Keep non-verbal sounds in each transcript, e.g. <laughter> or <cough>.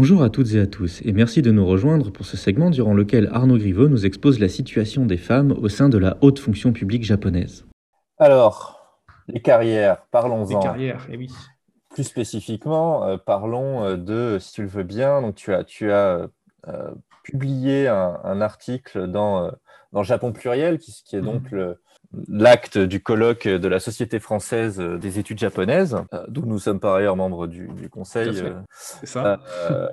Bonjour à toutes et à tous et merci de nous rejoindre pour ce segment durant lequel Arnaud Griveau nous expose la situation des femmes au sein de la haute fonction publique japonaise. Alors, les carrières, parlons-en. Les carrières, eh oui. Plus spécifiquement, euh, parlons euh, de, si tu le veux bien, donc tu as, tu as euh, publié un, article dans, dans Japon Pluriel, qui, qui est donc mhm. le, l'acte du colloque de la Société française des études japonaises, euh, d'où nous sommes par ailleurs membres du, conseil. Euh, C'est ça. Euh,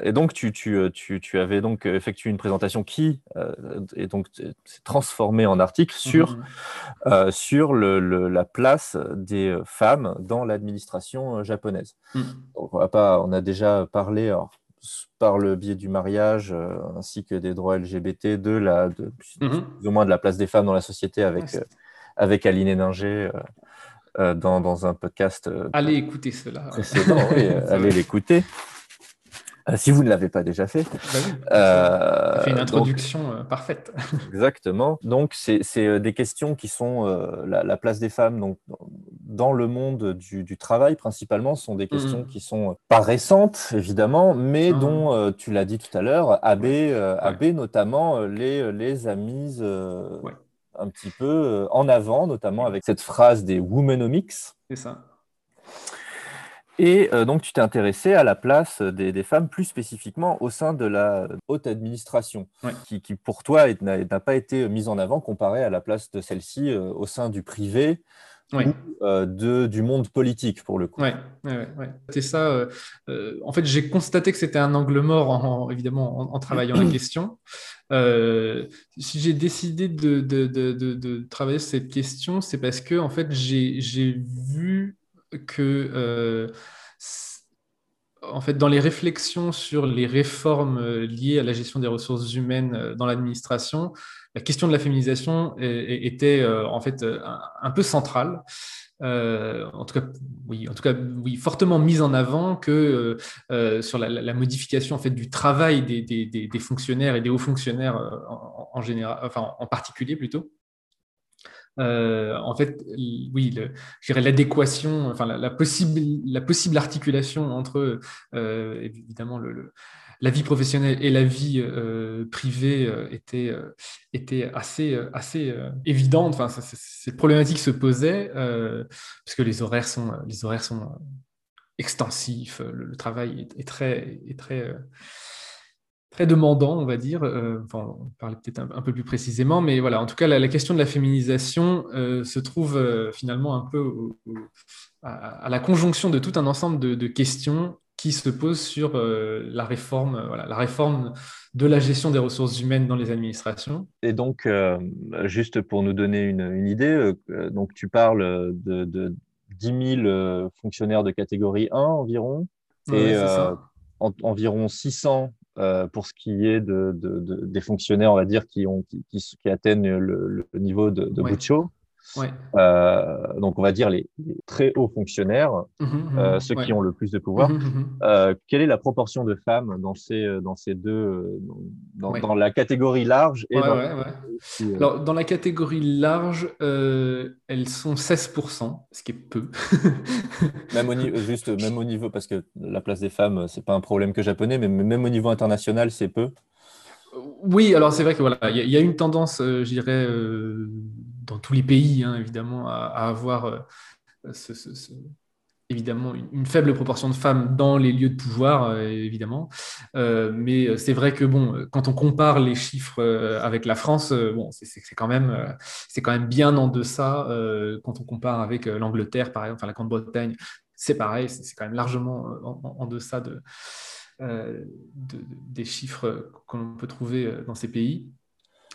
et donc, tu, tu, tu, tu, avais donc effectué une présentation qui est donc s'est transformée en article sur, mhm. sur le, la place des femmes dans l'administration japonaise. Mhm. Donc, on, va pas, on a déjà parlé, par le biais du mariage euh, ainsi que des droits LGBT, de la, de, mhm. plus ou moins de la place des femmes dans la société avec, euh, avec Aline Ninger euh, dans, dans, un podcast. allez écouter cela. <laughs> allez l'écouter. Euh, si vous ne l'avez pas déjà fait. Bah euh, fait une introduction euh, parfaite. <laughs> exactement. Donc, c'est des questions qui sont la, place des femmes donc, dans le monde du, travail, principalement, sont des questions mm. qui sont pas récentes, évidemment, mais dont, tu l'as dit tout à l'heure, AB, notamment, les, les a mises un petit peu en avant, notamment avec cette phrase des Womenomics. C'est ça. Et euh, donc, tu t'es intéressé à la place des, femmes, plus spécifiquement au sein de la haute administration, qui, pour toi n'a pas été mise en avant comparée à la place de celle-ci euh, au sein du privé. Ou euh, de, du monde politique pour le coup. Oui, ouais, c'est ça. en fait, j'ai constaté que c'était un angle mort, évidemment, en, travaillant la <clears throat> question. si j'ai décidé de, de, de, travailler cette question, c'est parce que en fait, j'ai vu que euh, en fait, dans les réflexions sur les réformes euh, liées à la gestion des ressources humaines euh, dans l'administration, la question de la féminisation était en fait un, peu centrale. en tout cas, oui, en tout cas, oui, fortement mise en avant que sur la, modification en fait du travail des, des, fonctionnaires et des hauts fonctionnaires en, en général, enfin en particulier plutôt. Euh, en fait, oui, l'adéquation, enfin la, possible, la possible articulation entre euh, évidemment la vie professionnelle et la vie euh, privée était, était assez, assez évidente. Enfin, cette problématique se posait parce que les horaires sont, les horaires sont extensifs, le, travail est très, est très très demandant, on va dire. Euh, enfin, on parler peut-être un, peu plus précisément, mais voilà, en tout cas, la, question de la féminisation euh, se trouve euh, finalement un peu à, la conjonction de tout un ensemble de, questions qui se posent sur la réforme, voilà, la réforme de la gestion des ressources humaines dans les administrations. Et donc, juste pour nous donner une, idée, donc tu parles de, 10 000 fonctionnaires de catégorie 1 environ, et environ 600 euh, pour ce qui est de, des fonctionnaires, on va dire, qui, ont, qui, qui, atteignent le, niveau de, de euh, donc, on va dire les, très hauts fonctionnaires, mmh, mmh, euh, mmh. ceux qui ont le plus de pouvoir. Euh, quelle est la proportion de femmes dans ces, dans ces deux, dans, la catégorie large et dans, dans la catégorie large, elles sont 16%, ce qui est peu. <laughs> même au niveau, juste, même au niveau, parce que la place des femmes, c'est pas un problème que japonais, mais même au niveau international, c'est peu. Oui, alors c'est vrai que voilà, il y, a une tendance, je dirais, dans tous les pays, hein, évidemment, à, avoir euh, évidemment une, faible proportion de femmes dans les lieux de pouvoir, euh, évidemment. Euh, mais c'est vrai que bon, quand on compare les chiffres avec la France, bon, c'est quand même c'est quand même bien en deçà quand on compare avec l'Angleterre, par exemple, enfin la Grande-Bretagne. C'est pareil, c'est quand même largement en, deçà de, des chiffres qu'on peut trouver dans ces pays.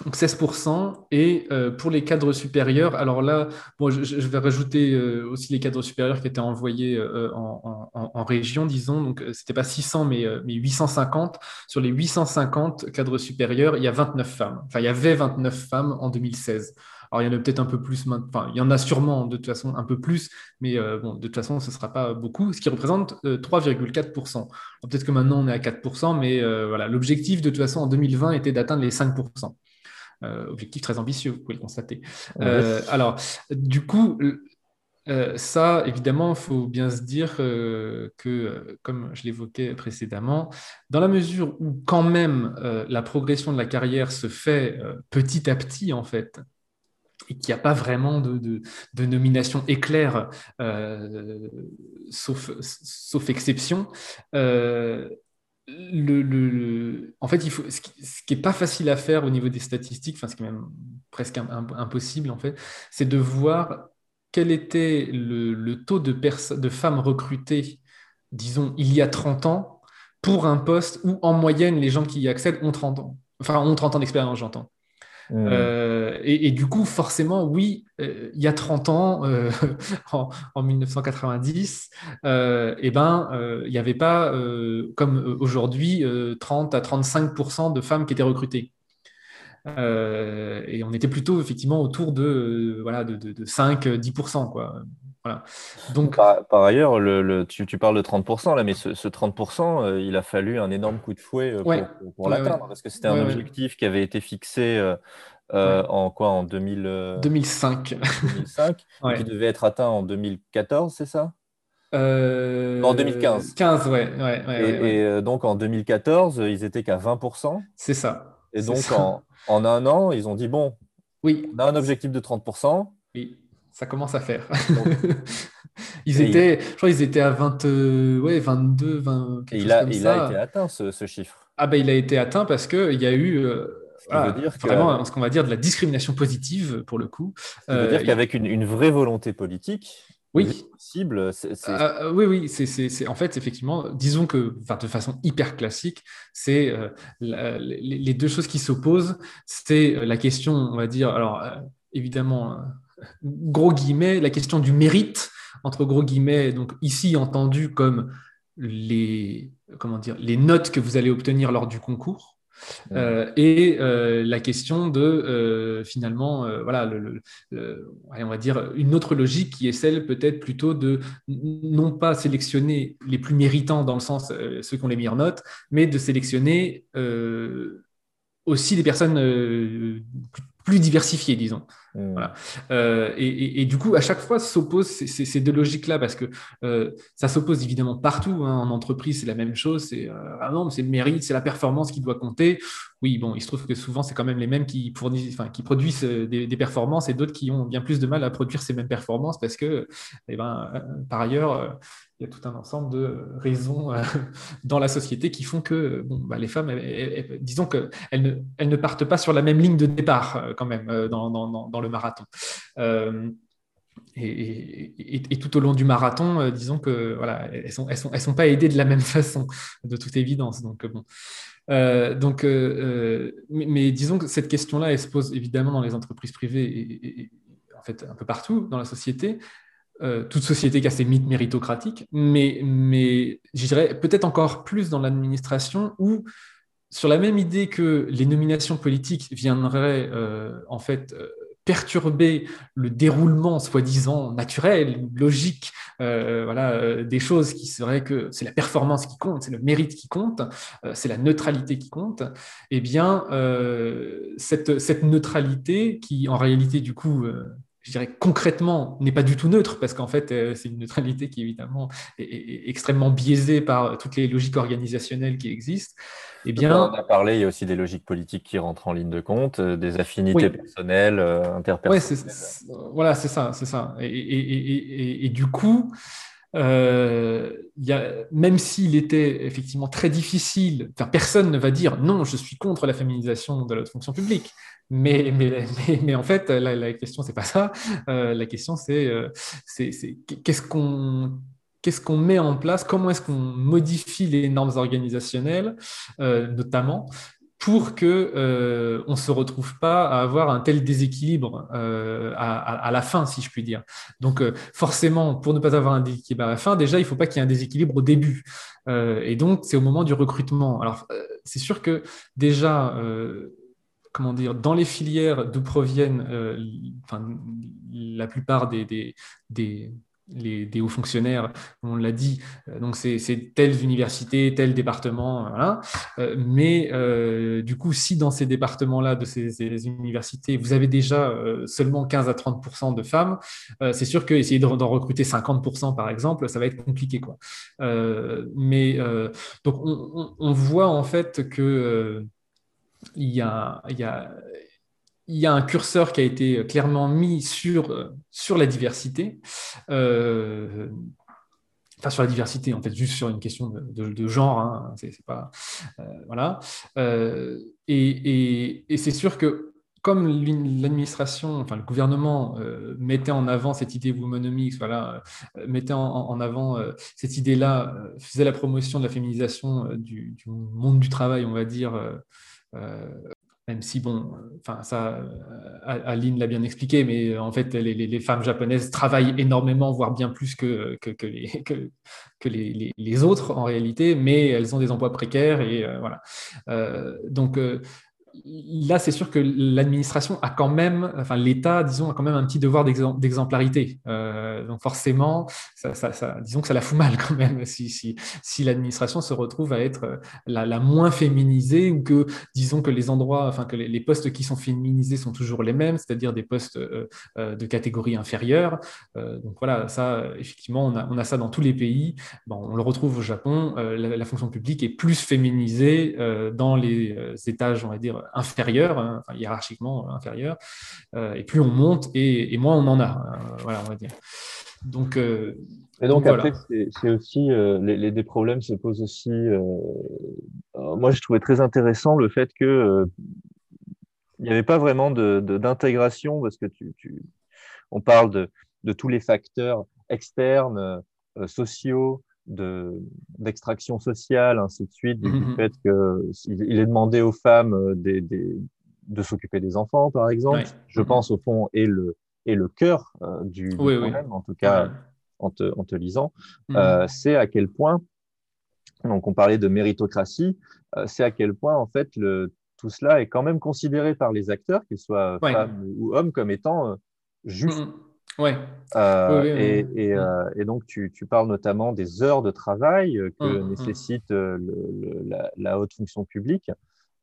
Donc 16%. Et euh, pour les cadres supérieurs, alors là, bon, je, vais rajouter euh, aussi les cadres supérieurs qui étaient envoyés euh, en, région, disons. Donc ce n'était pas 600, mais, mais 850. Sur les 850 cadres supérieurs, il y a 29 femmes. Enfin, il y avait 29 femmes en 2016. Alors, il y en a peut-être un peu plus maintenant. Enfin, il y en a sûrement de toute façon un peu plus, mais bon, de toute façon, ce ne sera pas beaucoup, ce qui représente 3,4%. Peut-être que maintenant, on est à 4%, mais voilà, l'objectif de toute façon en 2020 était d'atteindre les 5%. Euh, objectif très ambitieux, vous pouvez le constater. Euh, alors, du coup, ça, évidemment, il faut bien se dire que, comme je l'évoquais précédemment, dans la mesure où quand même la progression de la carrière se fait petit à petit, en fait, et qu'il n'y a pas vraiment de, nomination éclair, sauf, sauf, exception, en fait, ce qui n'est pas facile à faire au niveau des statistiques, enfin, ce qui est même presque impossible, en fait, c'est de voir quel était le, taux de, de femmes recrutées, disons, il y a 30 ans, pour un poste où, en moyenne, les gens qui y accèdent ont 30 ans. Enfin, ont 30 ans d'expérience, j'entends. Mmh. Euh, et, du coup, forcément, oui, euh, il y a 30 ans, euh, <laughs> en, 1990, eh ben, il n'y avait pas, comme aujourd'hui, 30 à 35% de femmes qui étaient recrutées. et on était plutôt effectivement autour de, voilà, de, de, 5-10%. Quoi. Voilà. Donc, par, ailleurs, le, tu, tu, parles de 30% là, mais ce, 30%, il a fallu un énorme coup de fouet pour, l'atteindre, parce que c'était un objectif qui avait été fixé en quoi En 2000, 2005. 2005 qui devait être atteint en 2014, c'est ça? En 2015. 15, ouais. ouais, et, donc en 2014, ils étaient qu'à 20%. C'est ça. Et donc en, en, un an, ils ont dit bon, oui. on a un objectif de 30%. Oui ça commence à faire. <laughs> ils étaient, je crois qu'ils étaient à 20, ouais, 22, 20. Et il, a, il a, été atteint ce, ce, chiffre. Ah ben il a été atteint parce qu'il y a eu euh, dire vraiment ce qu'on va dire de la discrimination positive pour le coup. Ça veut dire euh, qu'avec une, une, vraie volonté politique, oui. Cible, euh, oui, oui, c'est en fait effectivement, disons que de façon hyper classique, c'est les, deux choses qui s'opposent, c'est la question, on va dire, alors évidemment gros guillemets, la question du mérite, entre gros guillemets, donc ici entendu comme les, comment dire, les notes que vous allez obtenir lors du concours. Euh, et euh, la question de euh, finalement, voilà, le, on va dire une autre logique qui est celle peut-être plutôt de non pas sélectionner les plus méritants dans le sens ceux qui ont les meilleures notes, mais de sélectionner aussi des personnes plus diversifiées, disons. Euh, et, du coup, à chaque fois, s'opposent ces, deux logiques-là parce que euh, ça s'oppose évidemment partout. Hein. En entreprise, c'est la même chose. C'est euh, ah le mérite, c'est la performance qui doit compter. Oui, bon, il se trouve que souvent, c'est quand même les mêmes qui, enfin, qui produisent des, des, performances et d'autres qui ont bien plus de mal à produire ces mêmes performances parce que, eh ben, par ailleurs, il y a tout un ensemble de raisons euh, <laughs> dans la société qui font que bon, bah, les femmes, disons qu'elles ne, elles ne partent pas sur la même ligne de départ euh, quand même euh, dans, dans, dans, le marathon. et, et, tout au long du marathon, disons que voilà, elles sont, elles sont, elles sont pas aidées de la même <laughs> façon, de toute évidence. Donc bon. donc, mais, disons que cette question-là, elle se pose évidemment dans les entreprises privées et, en fait un peu partout dans la société. Euh, toute société qui a ses mythes méritocratiques, mais, mais je dirais peut-être encore plus dans l'administration où, sur la même idée que les nominations politiques viendraient euh, en fait euh, perturber le déroulement soi-disant naturel, logique, voilà, des choses qui seraient que c'est la performance qui compte, c'est le mérite qui compte, c'est la neutralité qui compte, eh bien, cette, cette, neutralité qui, en réalité, du coup, je dirais concrètement, n'est pas du tout neutre, parce qu'en fait, euh, c'est une neutralité qui évidemment est, extrêmement biaisée par toutes les logiques organisationnelles qui existent. Eh bien, on a parlé, il y a aussi des logiques politiques qui rentrent en ligne de compte, euh, des affinités personnelles, euh, interpersonnelles. voilà, c'est ça, c'est ça. Et, du coup, euh, y a, même s'il était effectivement très difficile, enfin, personne ne va dire non, je suis contre la féminisation de la fonction publique. Mais, mais, mais, en fait, la, la question, c'est pas ça. Euh, la question, c'est euh, qu'est-ce qu'on qu'est-ce qu'on met en place, comment est-ce qu'on modifie les normes organisationnelles, euh, notamment, pour que euh, on se retrouve pas à avoir un tel déséquilibre euh, à, la fin, si je puis dire. Donc euh, forcément, pour ne pas avoir un déséquilibre à la fin, déjà il faut pas qu'il y ait un déséquilibre au début. et donc c'est au moment du recrutement. Alors c'est sûr que déjà comment dire, dans les filières d'où proviennent enfin, la plupart des, des, les, des hauts fonctionnaires, on l'a dit, euh, donc c'est telle université, tel département. Euh, mais euh, du coup, si dans ces départements-là, de ces, universités, vous avez déjà seulement 15 à 30% de femmes, c'est sûr qu'essayer d'en recruter 50% par exemple, ça va être compliqué. Quoi. mais donc, on, voit en fait que il y a, y a il y a un curseur qui a été clairement mis sur, euh, sur la diversité. Euh, enfin, sur la diversité, en fait, juste sur une question de, genre. Hein, c'est, pas, euh, voilà. et, c'est sûr que comme l'administration, enfin le gouvernement mettait en avant cette idée womonomics, voilà, mettait en, avant cette idée-là, faisait la promotion de la féminisation du, du, monde du travail, on va dire, même si, bon, enfin, ça, euh, Aline l'a bien expliqué, mais euh, en fait, les, femmes japonaises travaillent énormément, voire bien plus que, que, les, <laughs> que, les, les, autres en réalité, mais elles ont des emplois précaires et euh, voilà. donc, là, c'est sûr que l'administration a quand même, enfin l'État, disons, a quand même un petit devoir d'exemplarité. Euh, donc forcément, ça, disons que ça la fout mal quand même si, si, si l'administration se retrouve à être euh, la, moins féminisée ou que, disons que les endroits, enfin que les, postes qui sont féminisés sont toujours les mêmes, c'est-à-dire des postes euh, de catégorie inférieure. donc voilà, ça, effectivement, on a, on a, ça dans tous les pays. Bon, on le retrouve au Japon. La, fonction publique est plus féminisée dans les étages, on va dire inférieur, hein, hiérarchiquement inférieur, euh, et plus on monte et, moins on en a. Hein, voilà, on va dire. Donc, euh, et donc, après, c'est aussi euh, les, des problèmes se posent aussi. moi, je trouvais très intéressant le fait que il n'y avait pas vraiment d'intégration parce que tu, tu, on parle de, de tous les facteurs externes, sociaux, d'extraction sociale, ainsi de suite, du, mm-hmm. fait qu'il est demandé aux femmes euh, des, des, de s'occuper des enfants, par exemple. Je mm-hmm. pense, au fond, est le, est le cœur euh, du, problème, en tout cas, en, te, en, te, lisant. Mm-hmm. Euh, c'est à quel point, donc on parlait de méritocratie, c'est à quel point, en fait, le, tout cela est quand même considéré par les acteurs, qu'ils soient femmes ou hommes, comme étant juste. Ouais. Euh, et, mm. euh, et, donc, tu, tu, parles notamment des heures de travail euh, que mm, mm. nécessite le, la, haute fonction publique.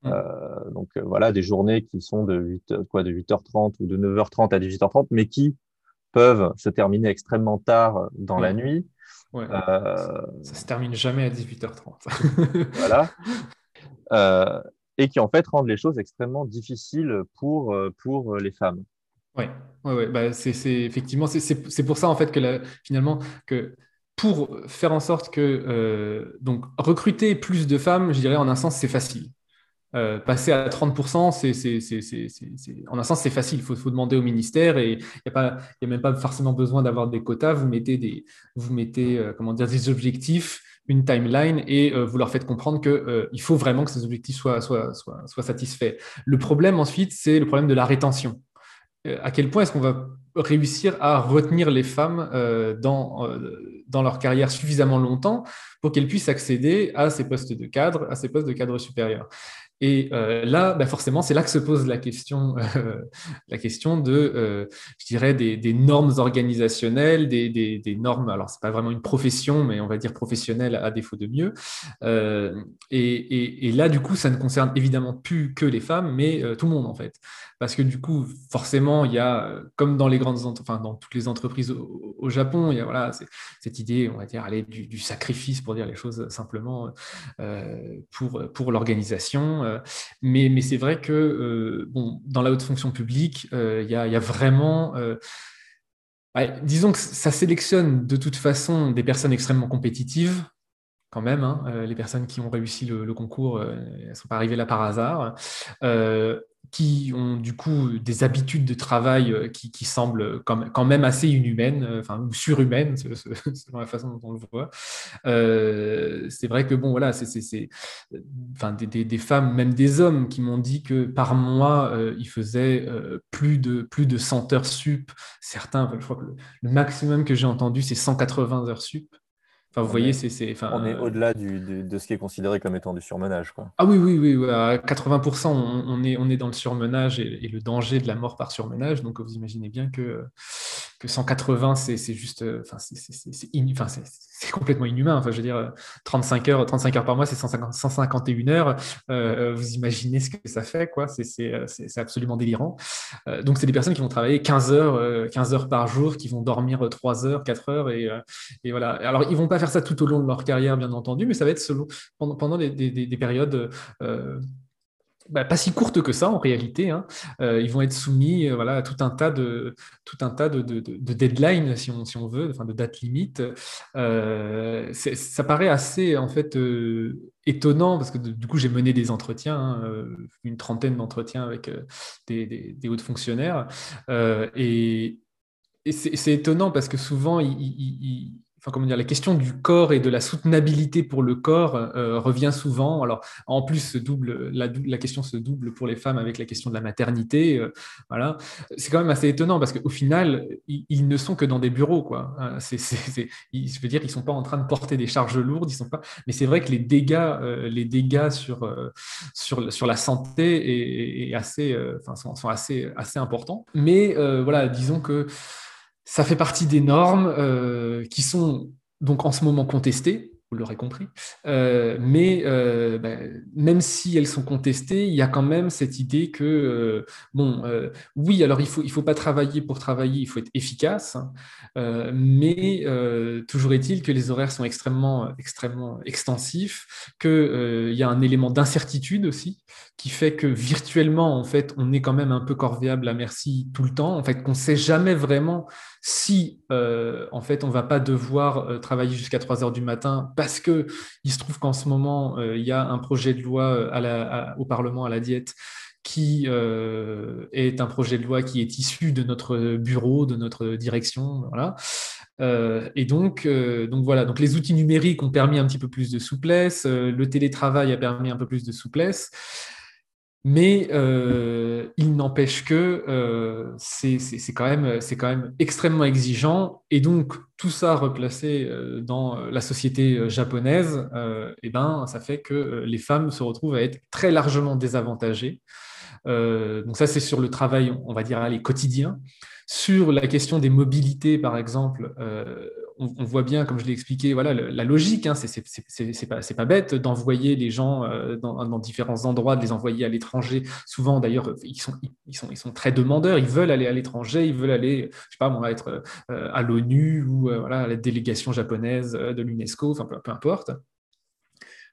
donc, voilà, des journées qui sont de, 8, quoi, de 8h30 ou de 9h30 à 18h30, mais qui peuvent se terminer extrêmement tard dans la nuit. Ouais. Ça, ça se termine jamais à 18h30. <laughs> voilà. et qui en fait rendent les choses extrêmement difficiles pour, pour les femmes. Oui, ouais, ouais. Bah, c'est effectivement, c'est pour ça en fait que finalement que pour faire en sorte que euh, donc recruter plus de femmes, je dirais en un sens c'est facile. Euh, passer à 30%, c'est, en un sens, c'est facile. Il faut, faut, demander au ministère et il n'y a, a, même pas forcément besoin d'avoir des quotas. Vous mettez, des, vous mettez euh, comment dire, des objectifs, une timeline et vous leur faites comprendre qu'il faut vraiment que ces objectifs soient, soient, soient, soient satisfaits. Le problème ensuite, c'est le problème de la rétention. Euh, à quel point est-ce qu'on va réussir à retenir les femmes euh, dans, euh, dans leur carrière suffisamment longtemps pour qu'elles puissent accéder à ces postes de cadre, à ces postes de cadre supérieur? Et euh, là, bah forcément, c'est là que se pose la question, euh, <laughs> la question de, euh, je dirais, des, normes organisationnelles, des, normes. Alors, c'est pas vraiment une profession, mais on va dire professionnelle à défaut de mieux. Et, là, du coup, ça ne concerne évidemment plus que les femmes, mais tout le monde en fait, parce que du coup, forcément, il y a, comme dans les grandes, enfin, dans toutes les entreprises au, Japon, il y a voilà cette idée, on va dire, aller du, du sacrifice pour dire les choses simplement pour pour l'organisation euh, mais, c'est vrai que euh, dans la haute fonction publique, euh, il y, a vraiment... disons que ça sélectionne de toute façon des personnes extrêmement compétitives, quand même. Hein, les personnes qui ont réussi le, concours, ne sont pas arrivées là par hasard qui ont du coup des habitudes de travail euh, qui, qui semblent quand même assez inhumaines, euh, enfin ou surhumaines, <laughs> selon la façon dont on le voit. Euh, c'est vrai que bon voilà, c'est enfin des, des, femmes, même des hommes, qui m'ont dit que par mois ils faisaient plus de plus de 100 heures sup. Certains, je crois que le maximum que j'ai entendu c'est 180 heures sup. Enfin, vous voyez, c'est. On est au-delà de ce qui est considéré comme étant du surmenage. Quoi. Ah oui, oui, oui. À 80%, on, est, on est dans le surmenage et, le danger de la mort par surmenage. Donc, vous imaginez bien que, que 180, c'est juste, enfin, c'est complètement inhumain. Enfin, je veux dire, 35 heures, 35 heures par mois, c'est 151 heures. vous imaginez ce que ça fait, quoi. C'est absolument délirant. donc, c'est des personnes qui vont travailler 15 heures, 15 heures par jour, qui vont dormir 3 heures, 4 heures, et, voilà. Alors, ils vont pas faire ça tout au long de leur carrière, bien entendu, mais ça va être selon, pendant, pendant des périodes bah, pas si courtes que ça en réalité. Hein. Euh, ils vont être soumis euh, voilà, à tout un tas de, tout un tas de, de, de deadlines, si on, si on veut, enfin, de dates limites. Euh, ça paraît assez en fait étonnant parce que du coup j'ai mené des entretiens, hein, une trentaine d'entretiens avec des, des, hauts fonctionnaires, et, et c'est étonnant parce que souvent ils, enfin comment dire, la question du corps et de la soutenabilité pour le corps euh, revient souvent. Alors en plus, double, la, la, question se double pour les femmes avec la question de la maternité. Euh, voilà, c'est quand même assez étonnant parce qu'au final, ils, ne sont que dans des bureaux, quoi. Hein, c'est, je veux dire, ils sont pas en train de porter des charges lourdes, ils sont pas. Mais c'est vrai que les dégâts, euh, les dégâts sur, sur sur la santé est, assez, enfin sont, sont, assez assez importants. Mais voilà, disons que ça fait partie des normes euh, qui sont donc en ce moment contestées, vous l'aurez compris, euh, mais euh, ben, même si elles sont contestées, il y a quand même cette idée que, bon, oui, alors il ne faut, il faut pas travailler pour travailler, il faut être efficace, hein, mais toujours est-il que les horaires sont extrêmement, extrêmement extensifs, qu'il y a un élément d'incertitude aussi, qui fait que virtuellement, en fait, on est quand même un peu corvéable à merci tout le temps, en fait, qu'on ne sait jamais vraiment si euh, en fait on va pas devoir euh, travailler jusqu'à 3 heures du matin parce que il se trouve qu'en ce moment euh, il y a un projet de loi au Parlement à la diète qui est un projet de loi qui est issu de notre bureau, de notre direction, voilà. et donc, donc voilà, donc les outils numériques ont permis un petit peu plus de souplesse, le télétravail a permis un peu plus de souplesse. Mais euh, il n'empêche que euh, c'est quand, même, quand même extrêmement exigeant. Et donc, tout ça replacé euh, dans la société japonaise, eh ben, ça fait que les femmes se retrouvent à être très largement désavantagées. donc ça, c'est sur le travail, on va dire, les quotidien. Sur la question des mobilités, par exemple, on, voit bien, comme je l'ai expliqué, voilà, la logique, hein, c'est pas, bête d'envoyer les gens euh, dans, différents endroits, de les envoyer à l'étranger. Souvent, d'ailleurs, ils sont, très demandeurs, ils veulent aller à l'étranger, ils veulent aller, je sais pas, on être euh, à l'ONU ou euh, voilà, à la délégation japonaise de l'UNESCO, enfin peu, peu importe.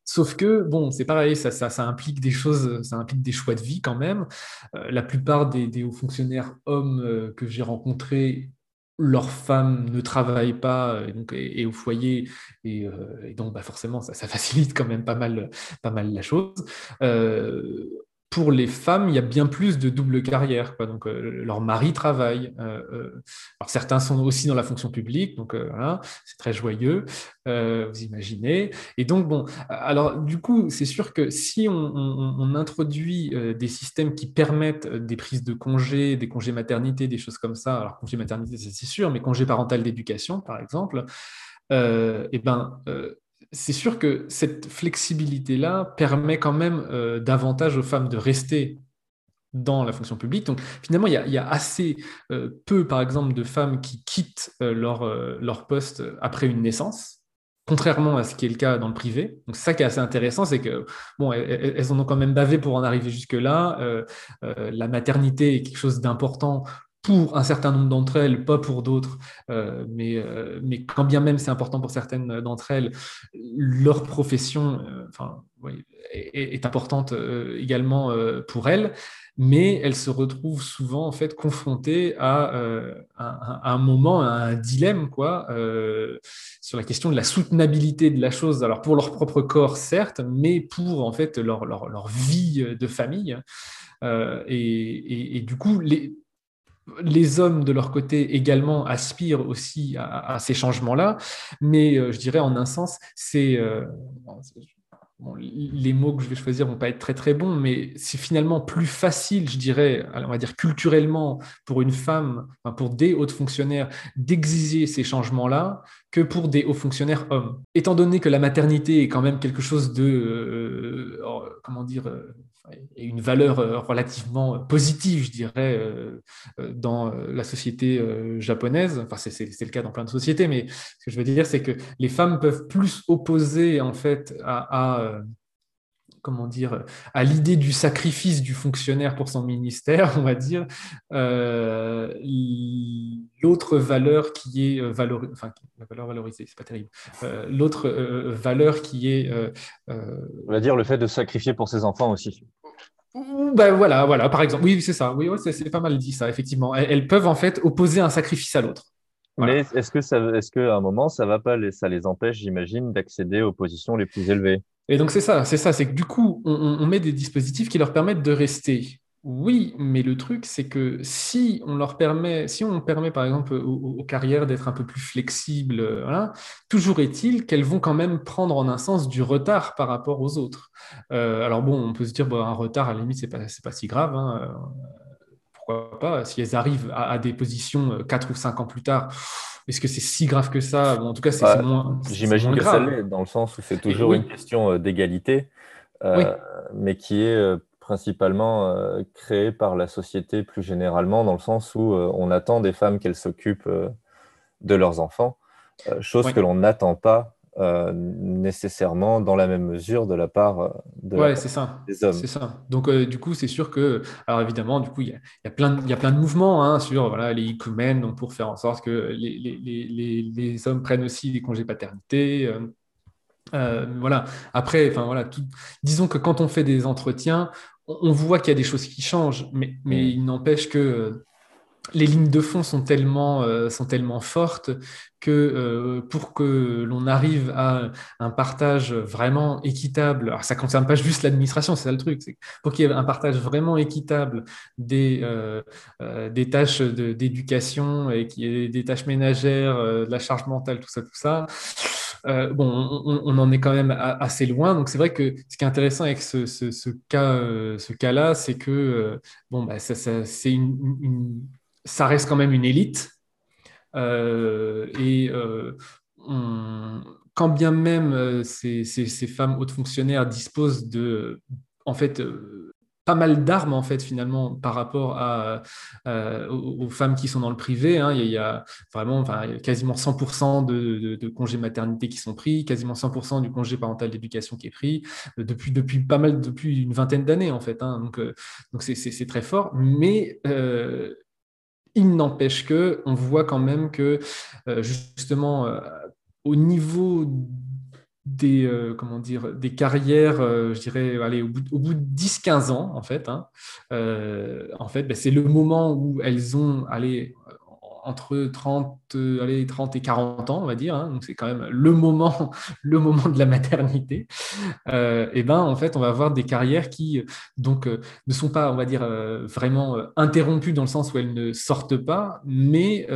Sauf que, bon, c'est pareil, ça, ça, implique des choses, ça implique des choix de vie quand même. la plupart des hauts fonctionnaires hommes que j'ai rencontrés leurs femmes ne travaillent pas euh, et, et, au foyer, et, euh, donc bah forcément ça, ça, facilite quand même pas mal, pas mal la chose. Euh, pour les femmes, il y a bien plus de double carrière. Donc, euh, leur mari travaille. Euh, euh, alors, certains sont aussi dans la fonction publique, donc voilà, c'est très joyeux, vous imaginez. Et donc, bon, alors du coup, c'est sûr que si on, introduit des systèmes qui permettent des prises de congés, des congés maternité, des choses comme ça, alors congé maternité, c'est sûr, mais congé parental d'éducation, par exemple, eh ben, c'est sûr que cette flexibilité-là permet quand même euh, davantage aux femmes de rester dans la fonction publique. Donc finalement, il y a, assez euh, peu, par exemple, de femmes qui quittent euh, leur, poste après une naissance, contrairement à ce qui est le cas dans le privé. Donc ça qui est assez intéressant, c'est que bon, elles, en ont quand même bavé pour en arriver jusque-là. la maternité est quelque chose d'important pour un certain nombre d'entre elles, pas pour d'autres, euh, mais, euh, mais quand bien même c'est important pour certaines d'entre elles, leur profession euh, enfin, est, importante également pour elles, mais elles se retrouvent souvent en fait confrontées à, un moment, à un dilemme quoi, sur la question de la soutenabilité de la chose. Alors pour leur propre corps certes, mais pour en fait leur, leur, leur vie de famille. Et, et, et, du coup, les, les hommes, de leur côté, également aspirent aussi à, ces changements-là, mais euh, je dirais en un sens, c'est euh, les mots que je vais choisir vont pas être très très bons, mais c'est finalement plus facile, je dirais, on va dire culturellement, pour une femme, pour des hauts fonctionnaires, d'exiger ces changements-là que pour des hauts fonctionnaires hommes. Étant donné que la maternité est quand même quelque chose de, euh, oh, comment dire, euh, une valeur euh, relativement positive, je dirais, dans la société japonaise. Enfin, c'est le cas dans plein de sociétés, mais ce que je veux dire, c'est que les femmes peuvent plus opposer en fait à comment dire, à l'idée du sacrifice du fonctionnaire pour son ministère, <laughs> on va dire, euh, l'autre valeur qui est euh, valorisée, enfin, la valeur valorisée, c'est pas terrible, euh, l'autre valeur qui est... on va dire le fait de sacrifier pour ses enfants aussi. Ben voilà, voilà, par exemple, oui, c'est ça, oui, c'est pas mal dit ça, effectivement. Elles, peuvent en fait opposer un sacrifice à l'autre. Mais est-ce que ça, est-ce qu'à un moment, ça va pas, ça les empêche, j'imagine, d'accéder aux positions les plus élevées? Et donc c'est ça, c'est ça, c'est que du coup, on, met des dispositifs qui leur permettent de rester. Oui, mais le truc, c'est que si on leur permet, si on permet par exemple aux, carrières d'être un peu plus flexibles, toujours est-il qu'elles vont quand même prendre en un sens du retard par rapport aux autres. Euh, alors bon, on peut se dire, un retard, à la limite, c'est pas, pas si grave. Hein, euh, pourquoi pas Si elles arrivent à, à, des positions 4 euh, ou 5 ans plus tard, est-ce que c'est si grave que ça? En tout cas, c'est bah, moins. J'imagine que ça l'est, dans le sens où c'est toujours une question euh, d'égalité, euh, mais qui est euh, principalement créée par la société plus généralement, dans le sens où on attend des femmes qu'elles s'occupent de leurs enfants, chose que l'on n'attend pas euh, nécessairement dans la même mesure de la part euh, de ouais, c'est ça. des hommes. C'est ça. Donc, euh, du coup, c'est sûr que, alors évidemment, du coup, il y a, y a, plein, a plein de mouvements hein, sur voilà, les ecumènes, donc pour faire en sorte que les, les, les, les hommes prennent aussi des congés paternité. voilà. Après, enfin voilà, tout... disons que quand on fait des entretiens, on, voit qu'il y a des choses qui changent, mais, mais mm. il n'empêche que les lignes de fond sont tellement, euh, sont tellement fortes que euh, pour que l'on arrive à un partage vraiment équitable, alors ça ne concerne pas juste l'administration, c'est ça le truc, pour qu'il y ait un partage vraiment équitable des, euh, des tâches d'éducation et qui des tâches ménagères, de la charge mentale, tout ça, tout ça. Bon, on, en est quand même assez loin. Donc, c'est vrai que ce qui est intéressant avec ce, ce, cas, ce cas-là, c'est que bon, bah, ça, c'est une ça reste quand même une élite. Euh, et euh, quand bien même euh, ces, femmes hautes fonctionnaires disposent de, en fait, pas mal d'armes en fait finalement par rapport à, aux, femmes qui sont dans le privé. Hein. Il, y a, vraiment quasiment 100% de, congés maternité qui sont pris, quasiment 100% du congé parental d'éducation qui est pris depuis, depuis pas mal depuis une vingtaine d'années en fait. Hein. Donc donc c'est très fort, mais il n'empêche que on voit quand même que euh, justement euh, au niveau des, euh, comment dire, des carrières, je dirais, allez, au bout, bout de 10-15 ans, en fait, hein, en fait ben, c'est le moment où elles ont, allez, entre 30, euh, allez, 30 et 40 ans, on va dire, hein, donc c'est quand même le moment, <laughs> le moment de la maternité, euh, et ben en fait, on va avoir des carrières qui donc euh, ne sont pas, on va dire, vraiment interrompues dans le sens où elles ne sortent pas, mais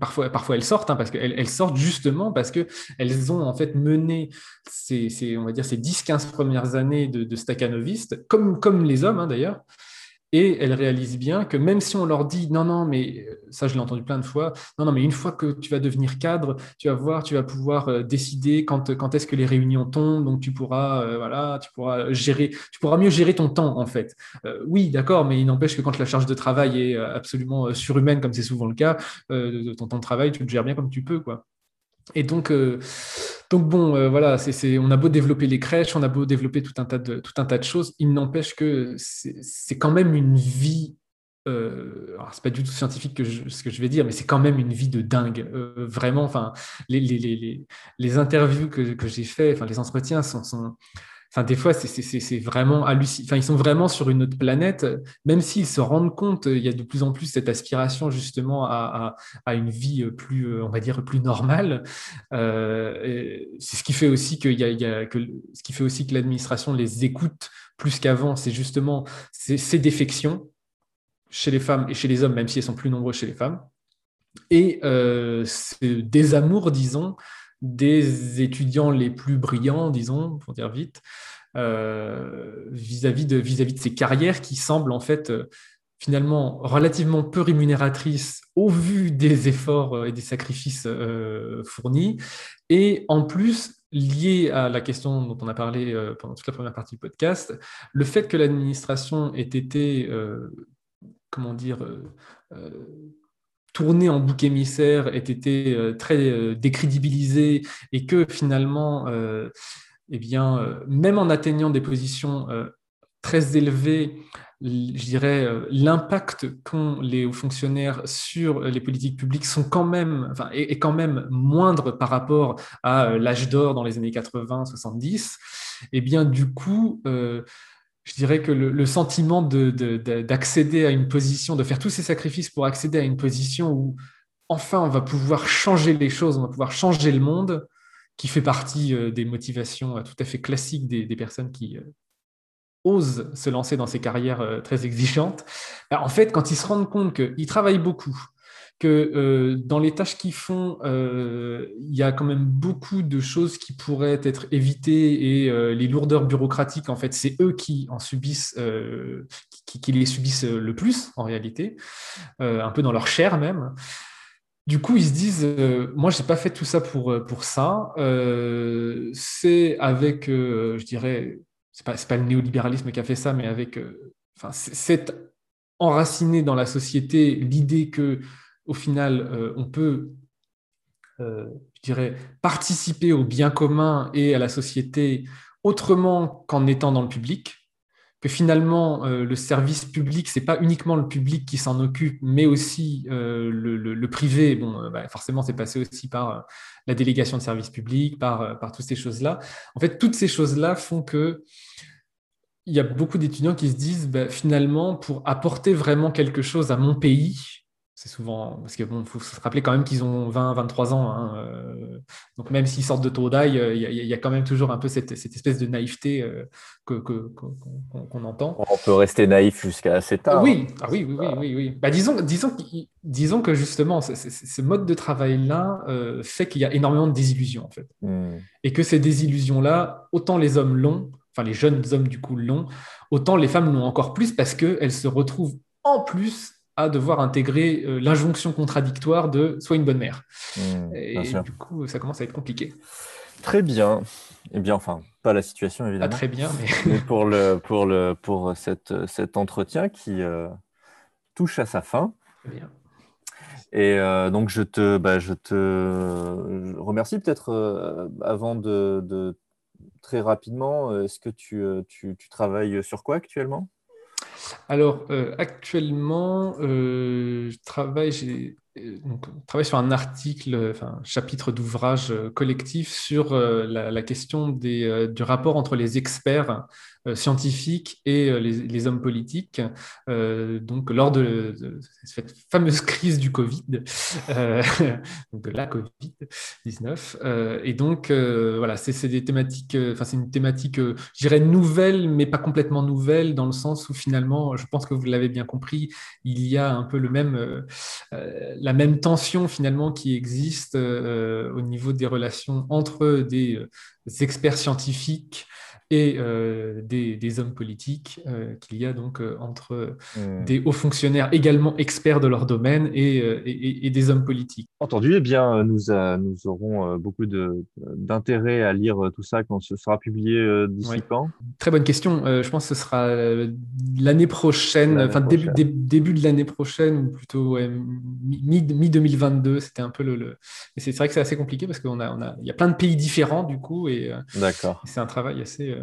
parfois, parfois elles sortent, hein, parce qu'elles elles sortent justement parce qu'elles ont en fait mené ces, ces 10-15 premières années de, de comme, comme les hommes hein, d'ailleurs, et elles réalisent bien que même si on leur dit non, non, mais euh, ça je l'ai entendu plein de fois, non, non, mais une fois que tu vas devenir cadre, tu vas voir, tu vas pouvoir euh, décider quand, quand est-ce que les réunions tombent, donc tu pourras, euh, voilà, tu pourras gérer, tu pourras mieux gérer ton temps en fait. oui, d'accord, mais il n'empêche que quand la charge de travail est absolument surhumaine, comme c'est souvent le cas, ton temps de travail, tu le gères bien comme tu peux, quoi. Et donc, euh, donc bon, euh, voilà, on a beau développer les crèches, on a beau développer tout un tas de, choses, il n'empêche que c'est, quand même une vie. Euh, alors c'est pas du tout scientifique que ce que je vais dire, mais c'est quand même une vie de dingue. Euh, vraiment, enfin, les, interviews que, j'ai fait, enfin, les entretiens sont Enfin, des fois, c'est vraiment hallucinant. Enfin, ils sont vraiment sur une autre planète, même s'ils se rendent compte, il y a de plus en plus cette aspiration justement à, une vie plus, on va dire, plus normale. Euh, c'est ce qui fait aussi que, ce qui fait aussi que l'administration les écoute plus qu'avant. C'est justement ces défections chez les femmes et chez les hommes, même si elles sont plus nombreuses chez les femmes, et euh, ce désamour, disons, des étudiants les plus brillants, disons, pour dire vite, vis-à-vis de, vis -vis de ces carrières qui semblent en fait finalement relativement peu rémunératrices au vu des efforts et des sacrifices fournis, et en plus lié à la question dont on a parlé euh, pendant toute la première partie du podcast, le fait que l'administration ait été, euh, comment dire, euh, tournée en bouc émissaire, ait été très décrédibilisée et que finalement, eh bien, même en atteignant des positions très élevées, je dirais, euh, l'impact qu'ont les hauts fonctionnaires sur les politiques publiques sont quand même, enfin, est, quand même moindre par rapport à euh, l'âge d'or dans les années 80-70, et eh bien du coup, euh, je dirais que le, sentiment d'accéder à une position, de faire tous ces sacrifices pour accéder à une position où enfin on va pouvoir changer les choses, on va pouvoir changer le monde, qui fait partie des motivations tout à fait classiques des personnes qui, osent se lancer dans ces carrières euh, très exigeantes, bah, en fait, quand ils se rendent compte qu'ils travaillent beaucoup, que euh, dans les tâches qu'ils font, euh, il y a quand même beaucoup de choses qui pourraient être évitées et les lourdeurs bureaucratiques, en fait, c'est eux qui en subissent, qui, les subissent le plus en réalité, un peu dans leur chair même. Du coup, ils se disent, moi, je n'ai pas fait tout ça pour, pour ça. c'est avec, je dirais, c'est pas, pas le néolibéralisme qui a fait ça, mais avec euh, enfin, c'est enraciné dans la société l'idée que au final, euh, on peut, euh, je dirais, participer au bien commun et à la société autrement qu'en étant dans le public, que finalement le service public, c'est pas uniquement le public qui s'en occupe, mais aussi le, privé. Bon, bah, forcément, c'est passé aussi par la délégation de service public, par, par toutes ces choses-là. En fait, toutes ces choses-là font que il y a beaucoup d'étudiants qui se disent bah, finalement, pour apporter vraiment quelque chose à mon pays, c'est souvent parce qu'il bon, faut se rappeler quand même qu'ils ont 20, 23 ans. Hein, euh, donc même s'ils sortent de Todaï, euh, il y, a quand même toujours un peu cette, espèce de naïveté euh, qu'on entend. On peut rester naïf jusqu'à assez tard. Oui, hein. ah oui, oui, oui, oui, Bah, disons, disons, disons que justement, ce mode de travail-là fait qu'il y a énormément de désillusions en fait, hmm. et que ces désillusions-là, autant les hommes l'ont, enfin les jeunes hommes du coup l'ont, autant les femmes l'ont encore plus parce qu'elles se retrouvent en plus à devoir intégrer euh, l'injonction contradictoire de sois une bonne mère. Mmh, et du coup, ça commence à être compliqué. Très bien. Eh bien, enfin, pas la situation évidemment. Pas très bien, mais, pour, le, <laughs> pour, le, pour cette, cet entretien qui euh, touche à sa fin. Très bien. Et euh, donc, je te, bah, je te remercie peut-être avant de, de très rapidement, est-ce que euh, tu, tu, travailles sur quoi actuellement? Alors, euh, actuellement, je travaille, donc, travaille sur un article, enfin, chapitre d'ouvrage collectif sur la, question du rapport entre les experts euh, scientifiques et euh, les, hommes politiques. Euh, donc, lors de, cette fameuse crise du Covid, <laughs> de la Covid-19. et donc, voilà, c'est des thématiques, enfin, c'est une thématique, je dirais, nouvelle, mais pas complètement nouvelle, dans le sens où finalement, je pense que vous l'avez bien compris, il y a un peu le même, la même tension finalement qui existe au niveau des relations entre des experts scientifiques et euh, des, hommes politiques euh, qu'il y a donc euh, entre hmm. des hauts fonctionnaires également experts de leur domaine et, des hommes politiques. Entendu, eh bien, nous, nous aurons beaucoup d'intérêt à lire tout ça quand ce sera publié d'ici quand Très bonne question. je pense que ce sera l'année prochaine, enfin début, début de l'année prochaine, ou plutôt mi-2022. C'était un peu le. le... C'est vrai que c'est assez compliqué parce qu'il a, on a, y a plein de pays différents du coup, et c'est un travail assez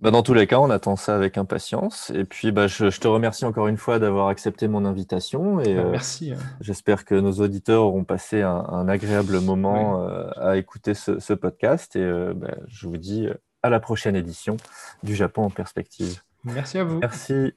bah, dans tous les cas, on attend ça avec impatience. Et puis, bah, je, te remercie encore une fois d'avoir accepté mon invitation. Et, bah, euh, merci. J'espère que nos auditeurs auront passé un, agréable moment euh, à écouter ce, podcast. Et euh, je vous dis à la prochaine édition du Japon en perspective. Merci à vous. Merci.